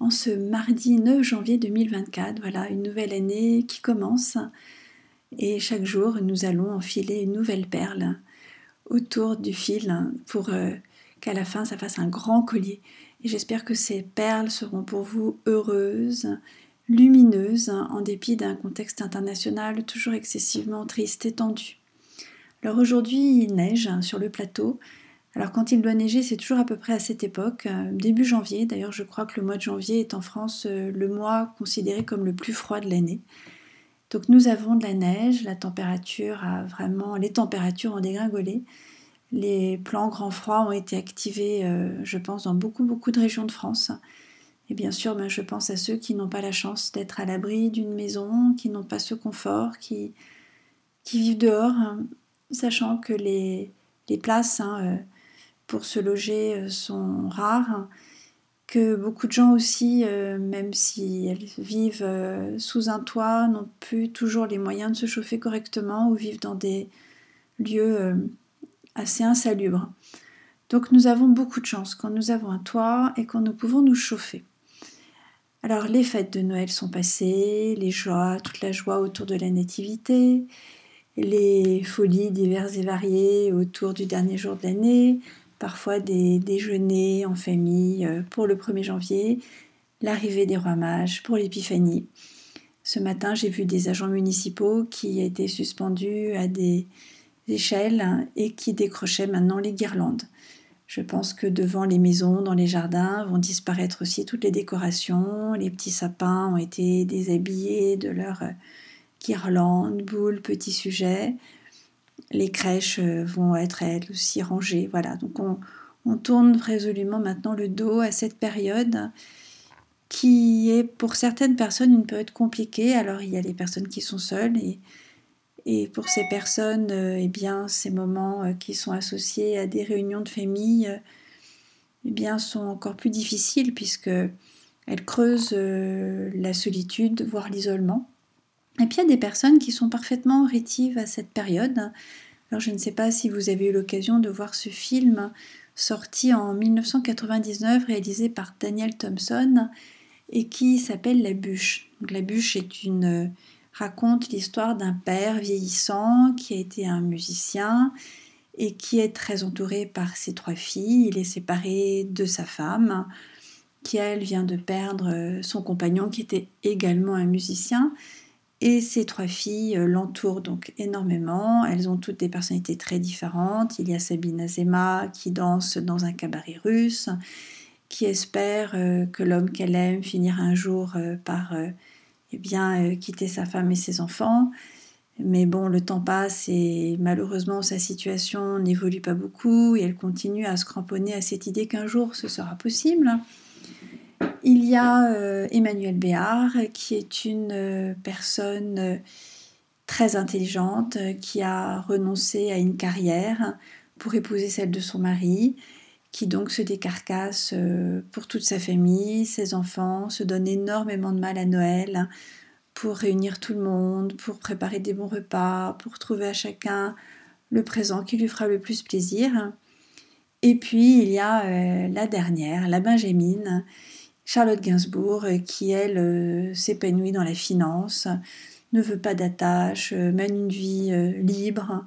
en ce mardi 9 janvier 2024. Voilà, une nouvelle année qui commence et chaque jour nous allons enfiler une nouvelle perle autour du fil pour euh, qu'à la fin ça fasse un grand collier. Et j'espère que ces perles seront pour vous heureuses, lumineuses, en dépit d'un contexte international toujours excessivement triste et tendu. Alors aujourd'hui il neige sur le plateau, alors quand il doit neiger, c'est toujours à peu près à cette époque, euh, début janvier. D'ailleurs, je crois que le mois de janvier est en France euh, le mois considéré comme le plus froid de l'année. Donc nous avons de la neige, la température a vraiment, les températures ont dégringolé. Les plans grand froid ont été activés, euh, je pense, dans beaucoup beaucoup de régions de France. Et bien sûr, ben, je pense à ceux qui n'ont pas la chance d'être à l'abri d'une maison, qui n'ont pas ce confort, qui, vivent dehors, hein, sachant que les, les places hein, pour se loger euh, sont rares, que beaucoup de gens aussi, euh, même si elles vivent euh, sous un toit, n'ont plus toujours les moyens de se chauffer correctement ou vivent dans des lieux assez insalubres. Donc nous avons beaucoup de chance quand nous avons un toit et quand nous pouvons nous chauffer. Alors les fêtes de Noël sont passées, les joies, toute la joie autour de la nativité, les folies diverses et variées autour du dernier jour de l'année, parfois des déjeuners en famille euh, pour le 1er janvier, l'arrivée des rois mages pour l'épiphanie. Ce matin, j'ai vu des agents municipaux qui étaient suspendus à des échelles et qui décrochaient maintenant les guirlandes. Je pense que devant les maisons, dans les jardins, vont disparaître aussi toutes les décorations. Les petits sapins ont été déshabillés de leurs guirlandes, boules, petits sujets les crèches euh, vont être elles aussi rangées. Voilà, donc on, tourne résolument maintenant le dos à cette période qui est pour certaines personnes une période compliquée. Alors il y a les personnes qui sont seules et, et pour ces personnes, euh, eh bien, ces moments euh, qui sont associés à des réunions de famille, eh bien, sont encore plus difficiles puisque elles creusent la solitude, voire l'isolement. Et puis il y a des personnes qui sont parfaitement rétives à cette période. Alors je ne sais pas si vous avez eu l'occasion de voir ce film sorti en 1999 réalisé par Daniel Thompson et qui s'appelle La bûche. la bûche une raconte l'histoire d'un père vieillissant qui a été un musicien et qui est très entouré par ses trois filles. Il est séparé de sa femme qui elle vient de perdre son compagnon qui était également un musicien et ces trois filles euh, l'entourent donc énormément. Elles ont toutes des personnalités très différentes. Il y a Sabine Azema qui danse dans un cabaret russe, qui espère euh, que l'homme qu'elle aime finira un jour euh, par eh bien, quitter sa femme et ses enfants. Mais bon, le temps passe et malheureusement sa situation n'évolue pas beaucoup et elle continue à se cramponner à cette idée qu'un jour ce sera possible. Il y a euh, Emmanuel Béard, qui est une euh, personne euh, très intelligente, qui a renoncé à une carrière pour épouser celle de son mari, qui donc se décarcasse pour toute sa famille, ses enfants, se donne énormément de mal à Noël pour réunir tout le monde, pour préparer des bons repas, pour trouver à chacun le présent qui lui fera le plus plaisir. Et puis il y a la dernière, la Benjamine, Charlotte Gainsbourg, euh, qui elle euh, s'épanouit dans la finance, ne veut pas d'attache, euh, mène une vie libre,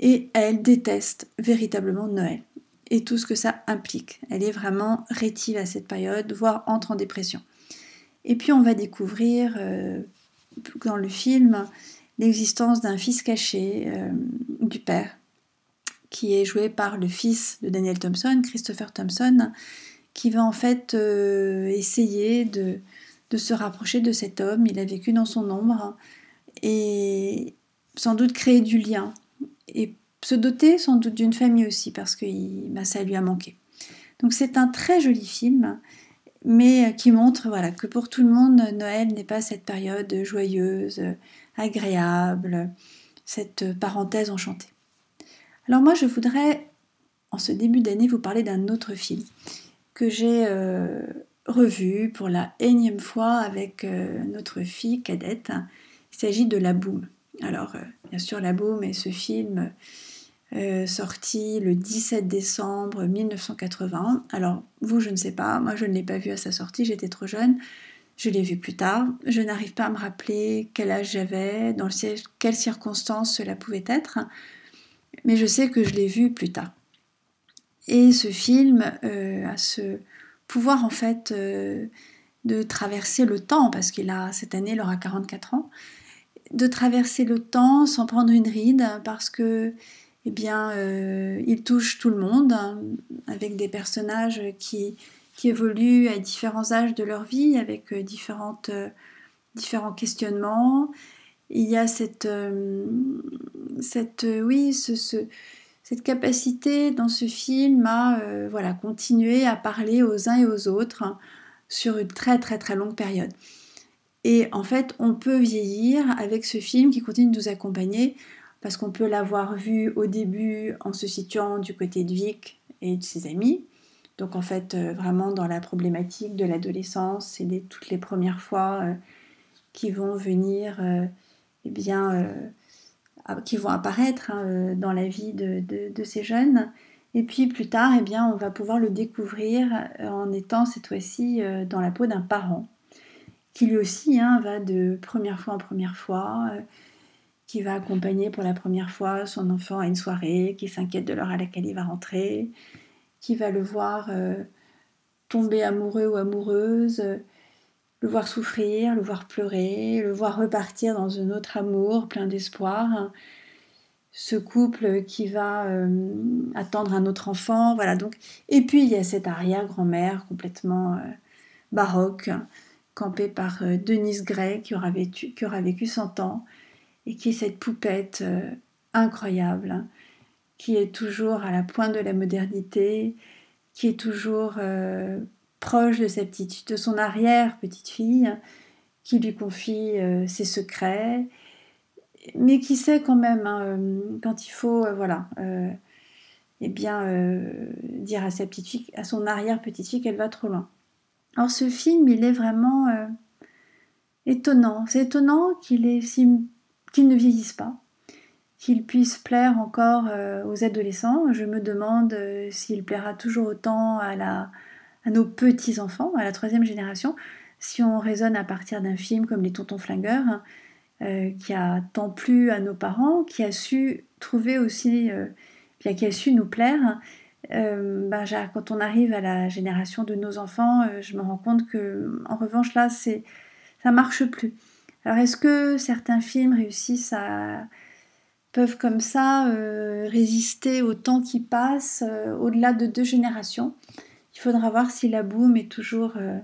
et elle déteste véritablement Noël et tout ce que ça implique. Elle est vraiment rétive à cette période, voire entre en dépression. Et puis on va découvrir dans le film l'existence d'un fils caché du père, qui est joué par le fils de Daniel Thompson, Christopher Thompson, qui va en fait euh, essayer de, se rapprocher de cet homme. Il a vécu dans son ombre et sans doute créer du lien et se doter sans doute d'une famille aussi parce que bah, ça lui a manqué. Donc c'est un très joli film, mais qui montre voilà, que pour tout le monde, Noël n'est pas cette période joyeuse, agréable, cette parenthèse enchantée. Alors moi, je voudrais, en ce début d'année, vous parler d'un autre film que j'ai euh, revu pour la énième fois avec euh, notre fille cadette. Il s'agit de La Boum. Alors, euh, bien sûr, La Boum est ce film sorti le 17 décembre 1980. Alors, vous, je ne sais pas, moi je ne l'ai pas vu à sa sortie, j'étais trop jeune. Je l'ai vu plus tard. Je n'arrive pas à me rappeler quel âge j'avais, dans quelles circonstances cela pouvait être mais je sais que je l'ai vu plus tard. Et ce film euh, a ce pouvoir en fait euh, de traverser le temps, parce qu'il a cette année il aura 44 ans, de traverser le temps sans prendre une ride, parce que eh bien, euh, il touche tout le monde, hein, avec des personnages qui, qui évoluent à différents âges de leur vie, avec différentes, différents questionnements, il y a cette, euh, cette euh, oui, cette capacité dans ce film à euh, voilà, continuer à parler aux uns et aux autres hein, sur une très très très longue période. Et en fait, on peut vieillir avec ce film qui continue de nous accompagner parce qu'on peut l'avoir vu au début en se situant du côté de Vic et de ses amis. Donc en fait, vraiment dans la problématique de l'adolescence c'est toutes les premières fois qui vont venir eh bien, euh, qui vont apparaître hein, euh, dans la vie de, ces jeunes. Et puis plus tard, eh bien, on va pouvoir le découvrir euh, en étant cette fois-ci dans la peau d'un parent, qui lui aussi hein, va de première fois en première fois, qui va accompagner pour la première fois son enfant à une soirée, qui s'inquiète de l'heure à laquelle il va rentrer, qui va le voir tomber amoureux ou amoureuse, le voir souffrir, le voir pleurer, le voir repartir dans un autre amour plein d'espoir. Ce couple qui va euh, attendre un autre enfant, voilà. Donc, et puis il y a cette arrière-grand-mère complètement euh, baroque, campée par euh, Denise Gray qui aura, vécu, qui aura vécu 100 ans et qui est cette poupette incroyable, qui est toujours à la pointe de la modernité, qui est toujours proche de, sa petite, de son arrière-petite-fille, qui lui confie euh, ses secrets, mais qui sait quand même, hein, euh, quand il faut, euh, voilà, eh bien, dire à sa petite fille, à son arrière-petite-fille qu'elle va trop loin. Alors ce film, il est vraiment étonnant. C'est étonnant qu'il qu'il ne vieillisse pas, qu'il puisse plaire encore aux adolescents. Je me demande s'il plaira toujours autant à la, à nos petits-enfants, à la troisième génération, si on raisonne à partir d'un film comme Les Tontons Flingueurs, euh, qui a tant plu à nos parents, qui a su trouver aussi, euh, qui a su nous plaire, euh, ben, quand on arrive à la génération de nos enfants, je me rends compte que, en revanche, là, c'est, ça marche plus. Alors, est-ce que certains films réussissent à peuvent comme ça résister au temps qui passe au-delà de deux générations? Il faudra voir si la boum est toujours euh,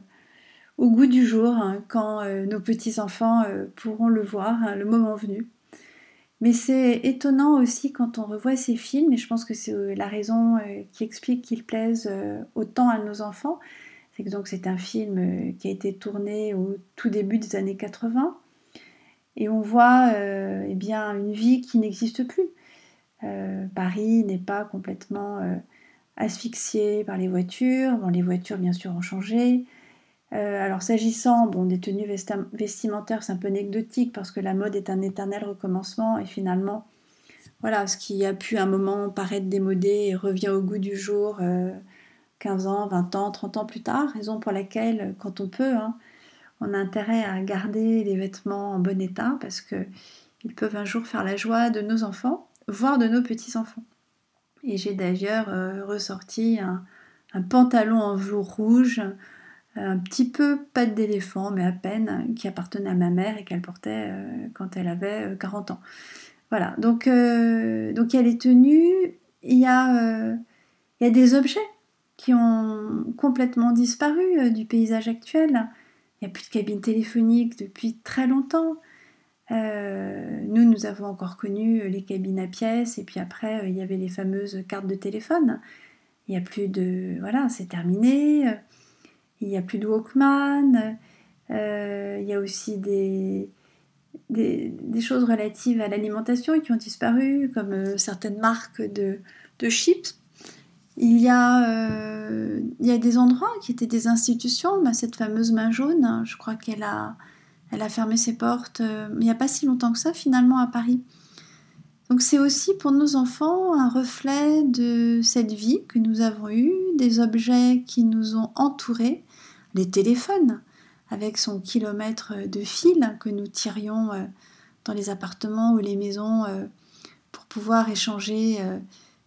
au goût du jour hein, quand euh, nos petits-enfants euh, pourront le voir, hein, le moment venu. Mais c'est étonnant aussi quand on revoit ces films, et je pense que c'est la raison qui explique qu'ils plaisent autant à nos enfants. C'est que c'est un film qui a été tourné au tout début des années 80, et on voit eh bien une vie qui n'existe plus. Paris n'est pas complètement asphyxiés par les voitures. Bon, les voitures, bien sûr, ont changé. Euh, alors, s'agissant bon, des tenues vestimentaires, c'est un peu anecdotique parce que la mode est un éternel recommencement et finalement, voilà, ce qui a pu un moment paraître démodé revient au goût du jour 15 euh, ans, 20 ans, 30 ans plus tard, raison pour laquelle, quand on peut, hein, on a intérêt à garder les vêtements en bon état parce qu'ils peuvent un jour faire la joie de nos enfants, voire de nos petits-enfants. Et j'ai d'ailleurs euh, ressorti un, pantalon en velours rouge, un petit peu patte d'éléphant, mais à peine, qui appartenait à ma mère et qu'elle portait euh, quand elle avait 40 euh, ans. Voilà, donc, donc il y a les tenues, il y a des objets qui ont complètement disparu du paysage actuel. Il n'y a plus de cabine téléphonique depuis très longtemps. Euh, nous, nous avons encore connu les cabines à pièces et puis après, euh, il y avait les fameuses cartes de téléphone. Il n'y a plus de... Voilà, c'est terminé. Il n'y a plus de Walkman, euh, il y a aussi des, des, choses relatives à l'alimentation qui ont disparu, comme euh, certaines marques de, de chips. Il y, a, il y a des endroits qui étaient des institutions, bah, cette fameuse main jaune, hein, je crois qu'elle a, elle a fermé ses portes il n'y a pas si longtemps que ça finalement à Paris. Donc c'est aussi pour nos enfants un reflet de cette vie que nous avons eue, des objets qui nous ont entourés, les téléphones avec son kilomètre de fil que nous tirions euh, dans les appartements ou les maisons euh, pour pouvoir échanger euh,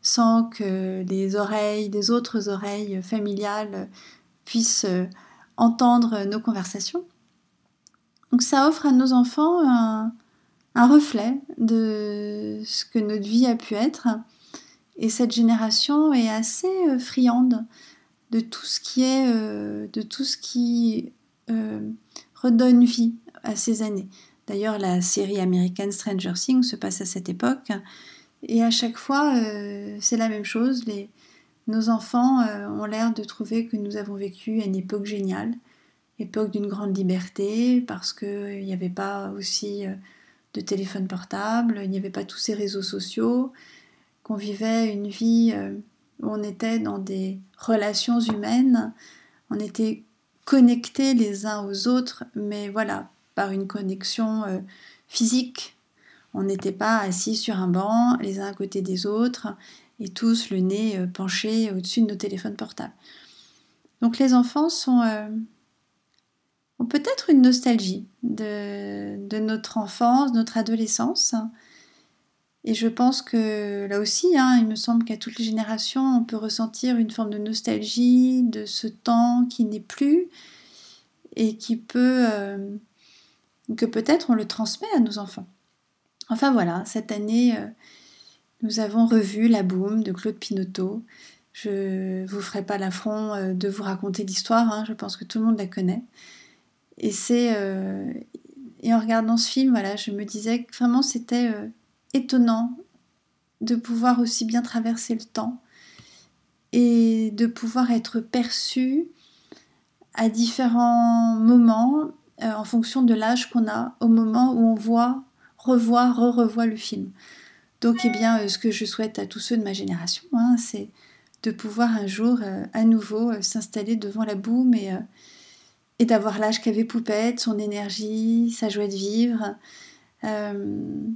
sans que les oreilles, des autres oreilles familiales puissent entendre nos conversations. Donc ça offre à nos enfants un, reflet de ce que notre vie a pu être. Et cette génération est assez euh, friande de tout ce qui est, euh, de tout ce qui euh, redonne vie à ces années. D'ailleurs, la série américaine Stranger Things se passe à cette époque. Et à chaque fois, c'est la même chose. Nos enfants ont l'air de trouver que nous avons vécu une époque géniale, époque d'une grande liberté, parce qu'il n'y avait pas aussi de téléphone portable, il n'y avait pas tous ces réseaux sociaux, qu'on vivait une vie euh, où on était dans des relations humaines, on était connectés les uns aux autres, mais voilà, par une connexion euh, physique. On n'était pas assis sur un banc, les uns à côté des autres, et tous le nez euh, penché au-dessus de nos téléphones portables. Donc les enfants sont ont peut-être une nostalgie de, notre enfance, notre adolescence. Et je pense que là aussi, hein, il me semble qu'à toutes les générations, on peut ressentir une forme de nostalgie de ce temps qui n'est plus et qui peut... Euh, que peut-être on le transmet à nos enfants. Enfin voilà, cette année, euh, nous avons revu La Boum de Claude Pinoteau. Je ne vous ferai pas l'affront euh, de vous raconter l'histoire, hein, je pense que tout le monde la connaît. Et c'est euh, et en regardant ce film, voilà, je me disais que vraiment c'était euh, étonnant de pouvoir aussi bien traverser le temps et de pouvoir être perçu à différents moments euh, en fonction de l'âge qu'on a au moment où on voit, revoit, re-revoit le film. Donc, eh bien, ce que je souhaite à tous ceux de ma génération, hein, c'est de pouvoir un jour à nouveau s'installer devant la boum et, et d'avoir l'âge qu'avait Poupette, son énergie, sa joie de vivre, euh,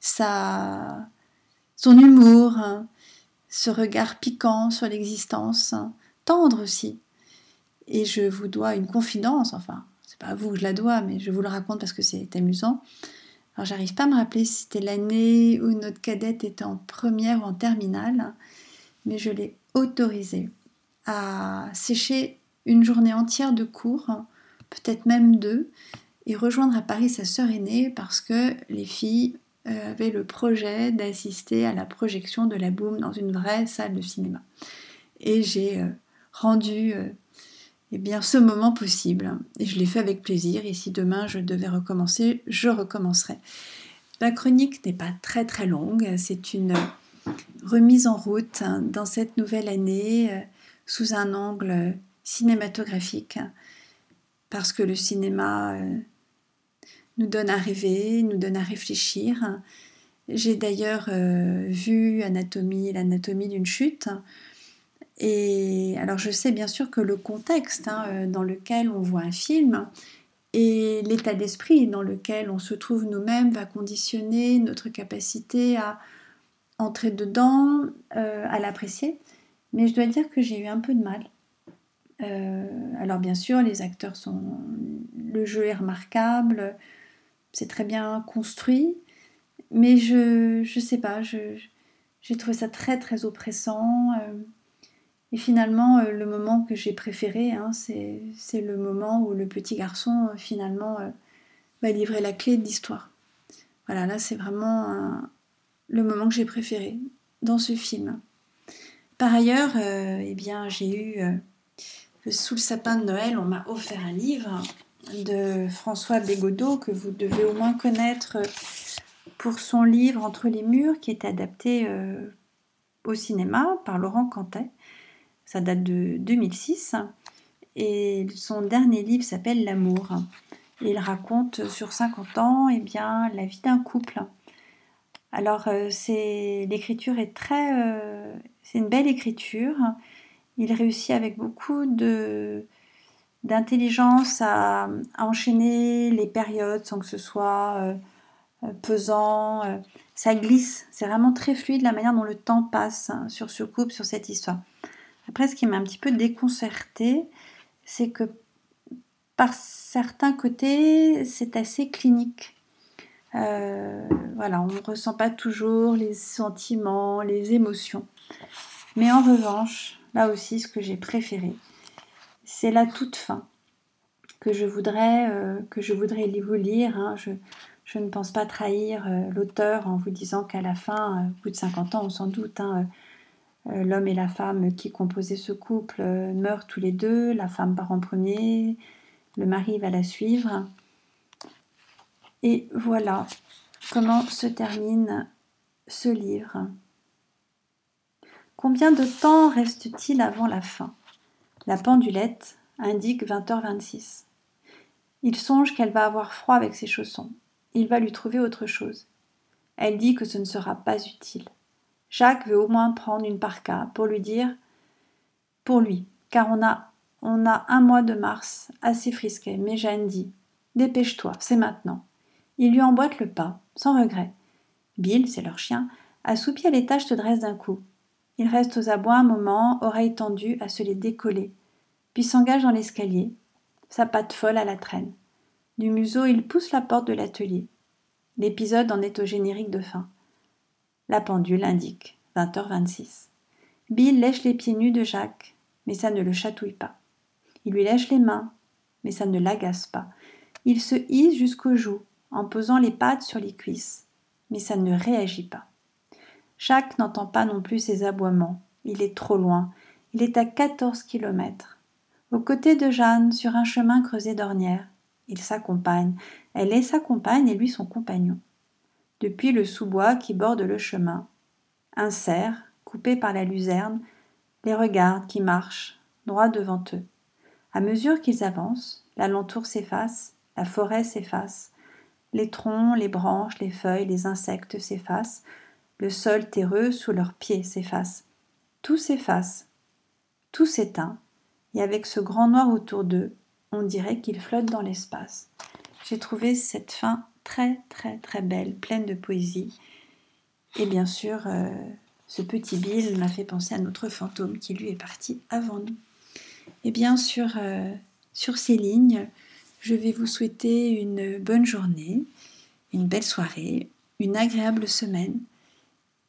sa, son humour, ce regard piquant sur l'existence, tendre aussi. Et je vous dois une confidence, enfin, c'est pas à vous que je la dois, mais je vous le raconte parce que c'est amusant. Alors, j'arrive pas à me rappeler si c'était l'année où notre cadette était en première ou en terminale, mais je l'ai autorisée à sécher une journée entière de cours, peut-être même deux, et rejoindre à Paris sa sœur aînée parce que les filles euh, avaient le projet d'assister à la projection de la Boom dans une vraie salle de cinéma. Et j'ai euh, rendu euh, eh bien, ce moment possible. Et je l'ai fait avec plaisir. Et si demain je devais recommencer, je recommencerai. La chronique n'est pas très très longue. C'est une remise en route dans cette nouvelle année sous un angle cinématographique, parce que le cinéma euh, nous donne à rêver, nous donne à réfléchir. J'ai d'ailleurs euh, vu Anatomie, l'anatomie d'une chute. Et alors je sais bien sûr que le contexte hein, euh, dans lequel on voit un film et l'état d'esprit dans lequel on se trouve nous-mêmes va conditionner notre capacité à entrer dedans, à l'apprécier. Mais je dois dire que j'ai eu un peu de mal euh, alors bien sûr, les acteurs sont... Le jeu est remarquable, c'est très bien construit, mais je ne sais pas, j'ai trouvé ça très très oppressant. Euh, et finalement, euh, le moment que j'ai préféré, hein, c'est le moment où le petit garçon finalement va livrer la clé de l'histoire. Voilà, là c'est vraiment le moment que j'ai préféré dans ce film. Par ailleurs, eh bien, j'ai eu sous le sapin de Noël, on m'a offert un livre de François Bégodeau que vous devez au moins connaître pour son livre Entre les murs qui est adapté euh, au cinéma par Laurent Cantet. Ça date de 2006. et son dernier livre s'appelle L'amour. Il raconte sur 50 ans eh bien, la vie d'un couple. Alors euh, l'écriture est très euh, c'est une belle écriture. Il réussit avec beaucoup d'intelligence à, enchaîner les périodes sans que ce soit euh, pesant. ça glisse. C'est vraiment très fluide la manière dont le temps passe hein, sur ce couple, sur cette histoire. Après, ce qui m'a un petit peu déconcerté, c'est que par certains côtés, c'est assez clinique. Euh, voilà, on ne ressent pas toujours les sentiments, les émotions. Mais en revanche, là aussi, ce que j'ai préféré, c'est la toute fin que je voudrais, euh, que je voudrais vous lire. Hein. Je, ne pense pas trahir euh, l'auteur en vous disant qu'à la fin, au bout de 50 ans, on s'en doute, hein, l'homme et la femme qui composaient ce couple meurent tous les deux, la femme part en premier, le mari va la suivre. Et voilà comment se termine ce livre. Combien de temps reste-t-il avant la fin? La pendulette indique 20h26. Il songe qu'elle va avoir froid avec ses chaussons. Il va lui trouver autre chose. Elle dit que ce ne sera pas utile. Jacques veut au moins prendre une parka pour lui dire pour lui, car on a on a un mois de mars, assez frisquet, mais Jeanne dit Dépêche-toi, c'est maintenant. Il lui emboîte le pas, sans regret. Bill, c'est leur chien, assoupi à l'étage se dresse d'un coup. Il reste aux abois un moment, oreilles tendues, à se les décoller, puis s'engage dans l'escalier, sa patte folle à la traîne. Du museau, il pousse la porte de l'atelier. L'épisode en est au générique de fin. La pendule indique 20h26. Bill lèche les pieds nus de Jacques, mais ça ne le chatouille pas. Il lui lèche les mains, mais ça ne l'agace pas. Il se hisse jusqu'aux joues, en posant les pattes sur les cuisses, mais ça ne réagit pas. Jacques n'entend pas non plus ses aboiements. Il est trop loin. Il est à quatorze kilomètres. Aux côtés de Jeanne, sur un chemin creusé d'ornières. Il s'accompagne. Elle est sa compagne et lui son compagnon. Depuis le sous-bois qui borde le chemin, un cerf, coupé par la luzerne, les regarde qui marchent, droit devant eux. À mesure qu'ils avancent, l'alentour s'efface, la forêt s'efface, les troncs, les branches, les feuilles, les insectes s'effacent, le sol terreux sous leurs pieds s'efface. Tout s'efface, tout s'éteint, et avec ce grand noir autour d'eux, on dirait qu'ils flottent dans l'espace. J'ai trouvé cette fin très très très belle, pleine de poésie. Et bien sûr, euh, ce petit Bill m'a fait penser à notre fantôme qui lui est parti avant nous. Et bien sur, euh, sur ces lignes, je vais vous souhaiter une bonne journée, une belle soirée, une agréable semaine